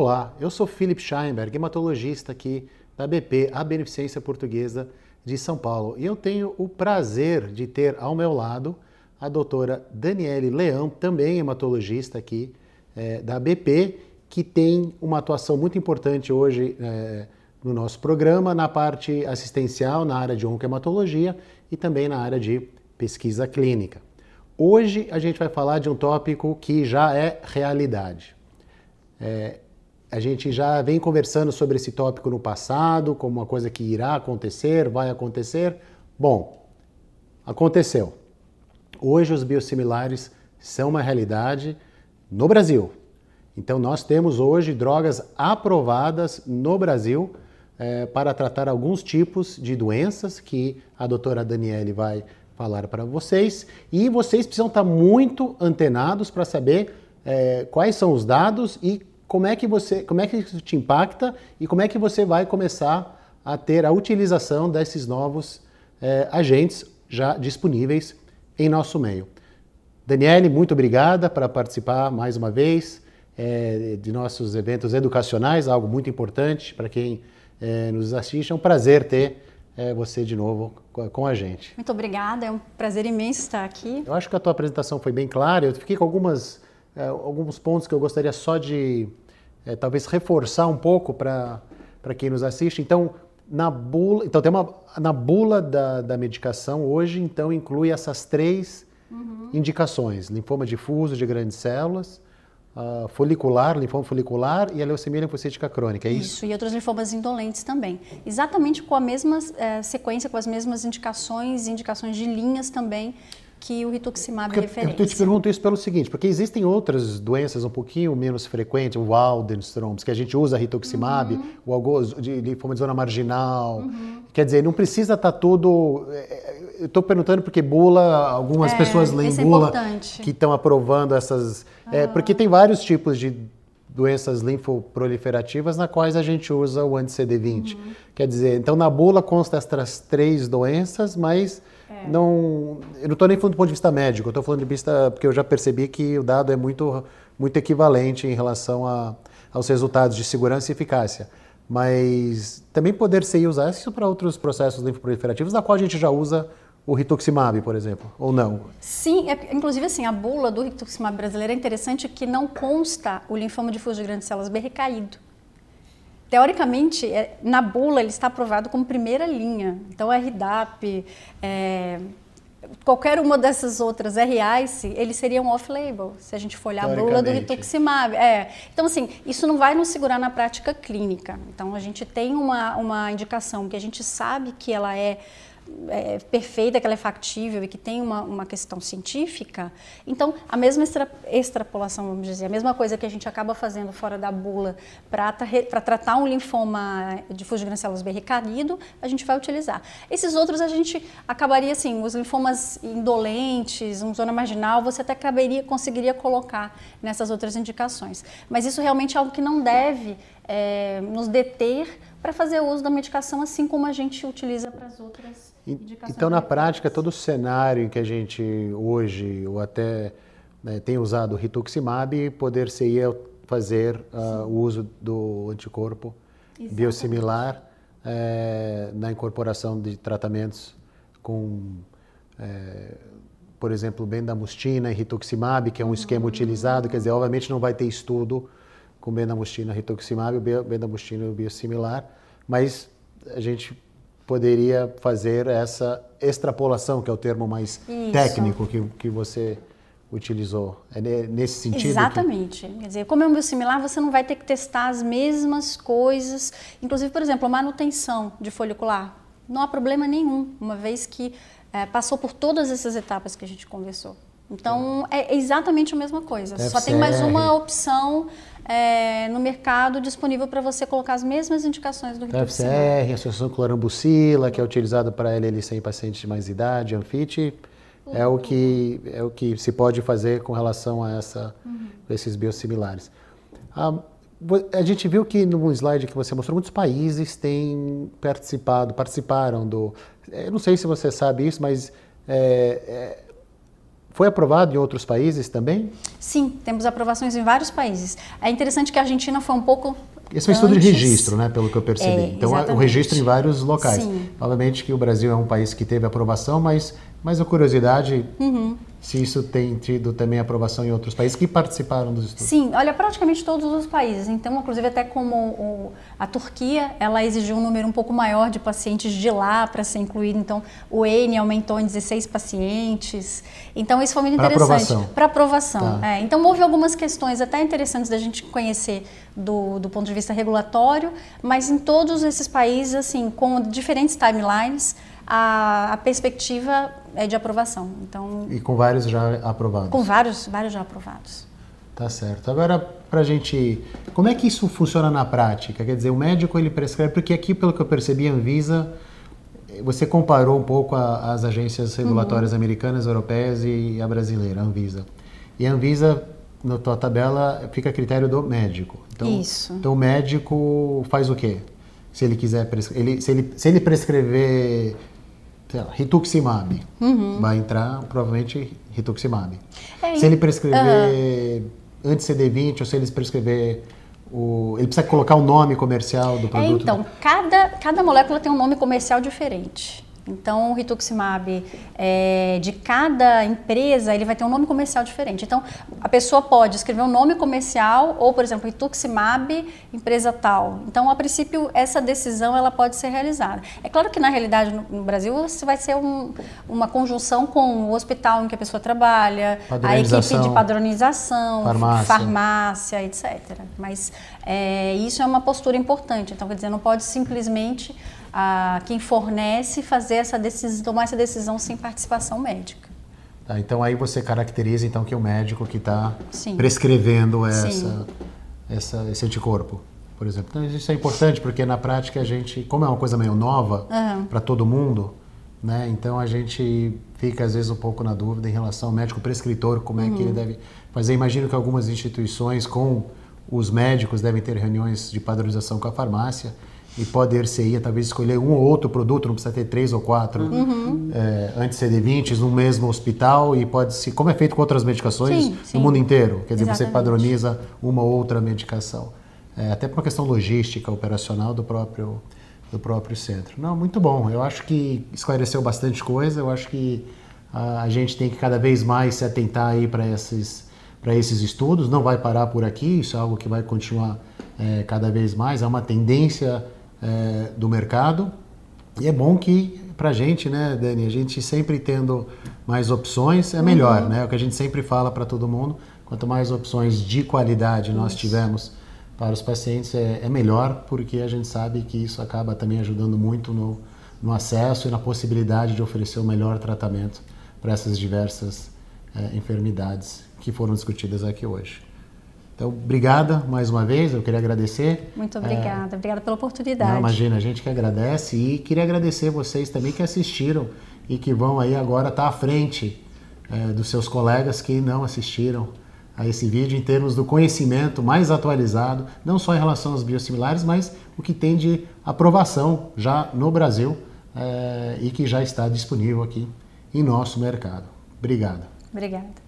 Olá, eu sou Philip Scheinberg, hematologista aqui da BP, a Beneficência Portuguesa de São Paulo. E eu tenho o prazer de ter ao meu lado a doutora Daniele Leão, também hematologista aqui é, da BP, que tem uma atuação muito importante hoje é, no nosso programa na parte assistencial, na área de oncohematologia e também na área de pesquisa clínica. Hoje a gente vai falar de um tópico que já é realidade. É, a gente já vem conversando sobre esse tópico no passado, como uma coisa que irá acontecer, vai acontecer. Bom, aconteceu. Hoje os biosimilares são uma realidade no Brasil. Então nós temos hoje drogas aprovadas no Brasil é, para tratar alguns tipos de doenças que a doutora Daniele vai falar para vocês. E vocês precisam estar muito antenados para saber é, quais são os dados e como é que você, como é que isso te impacta e como é que você vai começar a ter a utilização desses novos é, agentes já disponíveis em nosso meio. Daniele, muito obrigada para participar mais uma vez é, de nossos eventos educacionais, algo muito importante para quem é, nos assiste. É um prazer ter você de novo com a gente. Muito obrigada, é um prazer imenso estar aqui. Eu acho que a tua apresentação foi bem clara. Eu fiquei com algumas, é, alguns pontos que eu gostaria só de é, talvez reforçar um pouco para quem nos assiste. Então, na bula, então tem uma na bula da, da medicação hoje, então inclui essas três uhum. indicações: linfoma difuso de grandes células, uh, folicular, linfoma folicular e a leucemia linfocítica crônica, é isso? Isso, e outros linfomas indolentes também. Exatamente com a mesma é, sequência, com as mesmas indicações, indicações de linhas também que o rituximab é referência. Eu te pergunto isso pelo seguinte, porque existem outras doenças um pouquinho menos frequentes, o Waldenström's, que a gente usa rituximab, uhum. o algoz de linfoma de zona marginal. Uhum. Quer dizer, não precisa estar tá tudo... É, é, eu estou perguntando porque bula, algumas é, pessoas leem é bula que estão aprovando essas... É, ah. porque tem vários tipos de doenças linfoproliferativas na quais a gente usa o anti-CD20. Uhum. Quer dizer, então na bula consta essas três doenças, mas é. Não, eu não estou nem falando do ponto de vista médico, eu estou falando de vista porque eu já percebi que o dado é muito, muito equivalente em relação a, aos resultados de segurança e eficácia. Mas também poder ser usar isso para outros processos linfoproliferativos, da qual a gente já usa o rituximab, por exemplo, ou não? Sim, é, inclusive assim, a bula do rituximab brasileiro é interessante que não consta o linfoma difuso de grandes células B recaído. Teoricamente, é, na bula ele está aprovado como primeira linha. Então, RDAP, é, qualquer uma dessas outras RICE, eles seriam off-label, se a gente for olhar a bula do rituximab. É. Então, assim, isso não vai nos segurar na prática clínica. Então, a gente tem uma, uma indicação que a gente sabe que ela é é, perfeita, que ela é factível e que tem uma, uma questão científica, então a mesma extra, extrapolação, vamos dizer, a mesma coisa que a gente acaba fazendo fora da bula para tratar um linfoma difuso de B recaído, a gente vai utilizar. Esses outros a gente acabaria assim, os linfomas indolentes, uma zona marginal, você até acabaria, conseguiria colocar nessas outras indicações. Mas isso realmente é algo que não deve é, nos deter para fazer uso da medicação assim como a gente utiliza para as outras então, na prática, todo o cenário em que a gente hoje, ou até né, tem usado o rituximab, poder-se-ia fazer uh, o uso do anticorpo Exatamente. biosimilar é, na incorporação de tratamentos com, é, por exemplo, bendamustina e rituximab, que é um esquema uhum. utilizado, quer dizer, obviamente não vai ter estudo com bendamustina, rituximab, o bendamustina e o biosimilar, mas a gente poderia fazer essa extrapolação, que é o termo mais Isso. técnico que, que você utilizou. É nesse sentido? Exatamente. Que... Quer dizer, como é um biosimilar, você não vai ter que testar as mesmas coisas. Inclusive, por exemplo, a manutenção de folicular. Não há problema nenhum, uma vez que é, passou por todas essas etapas que a gente conversou. Então, é exatamente a mesma coisa. FCR. Só tem mais uma opção é, no mercado disponível para você colocar as mesmas indicações do. FCR, Associação Clorambucila, que é utilizada para LLC em pacientes de mais idade, Anfit, é o que é o que se pode fazer com relação a essa, uhum. esses biosimilares. Ah, a gente viu que no slide que você mostrou, muitos países têm participado, participaram do. Eu não sei se você sabe isso, mas é, é, foi aprovado em outros países também? Sim, temos aprovações em vários países. É interessante que a Argentina foi um pouco esse é um estudo de registro, né, pelo que eu percebi. É, então, o registro em vários locais. Sim. Obviamente que o Brasil é um país que teve aprovação, mas, mas a curiosidade, uhum. se isso tem tido também aprovação em outros países que participaram dos estudos. Sim, olha, praticamente todos os países. Então, inclusive até como o, a Turquia, ela exigiu um número um pouco maior de pacientes de lá para ser incluído. Então, o N aumentou em 16 pacientes. Então, isso foi muito pra interessante. Aprovação. Para aprovação. Tá. É, então, houve algumas questões até interessantes da gente conhecer do, do ponto de vista regulatório, mas em todos esses países, assim, com diferentes timelines, a, a, perspectiva é de aprovação. Então, e com vários já aprovados? Com vários, vários já aprovados. Tá certo. Agora, para a gente, como é que isso funciona na prática? Quer dizer, o médico ele prescreve, porque aqui, pelo que eu percebi, a Anvisa, você comparou um pouco a, as agências regulatórias uhum. americanas, europeias e a brasileira, a Anvisa. E a Anvisa na tua tabela fica a critério do médico. Então, Isso. Então o médico faz o quê? Se ele quiser ele, se, ele, se ele prescrever lá, rituximab, uhum. vai entrar provavelmente rituximab. É, se ele prescrever uh, anti-CD20 ou se ele prescrever o, ele precisa colocar o nome comercial do é, produto? É, então, cada, cada molécula tem um nome comercial diferente. Então, o rituximab é, de cada empresa, ele vai ter um nome comercial diferente. Então, a pessoa pode escrever um nome comercial ou, por exemplo, rituximab, empresa tal. Então, a princípio, essa decisão ela pode ser realizada. É claro que, na realidade, no, no Brasil, você vai ser um, uma conjunção com o hospital em que a pessoa trabalha, a equipe de padronização, farmácia, farmácia etc. Mas é, isso é uma postura importante. Então, quer dizer, não pode simplesmente a quem fornece fazer essa decisão, tomar essa decisão sem participação médica. Tá, então aí você caracteriza então que é o médico que está prescrevendo essa, essa, esse anticorpo, por exemplo. Então isso é importante porque na prática a gente, como é uma coisa meio nova uhum. para todo mundo, né? Então a gente fica às vezes um pouco na dúvida em relação ao médico prescritor, como é uhum. que ele uhum. deve fazer. Imagino que algumas instituições com os médicos devem ter reuniões de padronização com a farmácia e poder ser talvez escolher um ou outro produto, não precisa ter três ou quatro uhum. é, anti-CD20 no mesmo hospital e pode se, como é feito com outras medicações sim, sim. no mundo inteiro, quer dizer, Exatamente. você padroniza uma ou outra medicação, é, até por uma questão logística, operacional do próprio do próprio centro. Não, muito bom. Eu acho que esclareceu bastante coisa. Eu acho que a, a gente tem que cada vez mais se atentar aí para esses para esses estudos. Não vai parar por aqui. Isso é algo que vai continuar é, cada vez mais. É uma tendência é, do mercado. E é bom que para a gente, né, Dani, a gente sempre tendo mais opções é melhor, uhum. né? É o que a gente sempre fala para todo mundo. Quanto mais opções de qualidade nós isso. tivermos para os pacientes, é, é, melhor, porque a gente sabe que isso acaba também ajudando muito no, no acesso e na possibilidade de oferecer o melhor tratamento para essas diversas é, enfermidades que foram discutidas aqui hoje. Então, obrigada mais uma vez, eu queria agradecer. Muito obrigada, é... obrigada pela oportunidade. Não, imagina, a gente que agradece e queria agradecer vocês também que assistiram e que vão aí agora estar tá à frente é, dos seus colegas que não assistiram a esse vídeo em termos do conhecimento mais atualizado, não só em relação aos biosimilares, mas o que tem de aprovação já no Brasil é, e que já está disponível aqui em nosso mercado. Obrigado. Obrigada.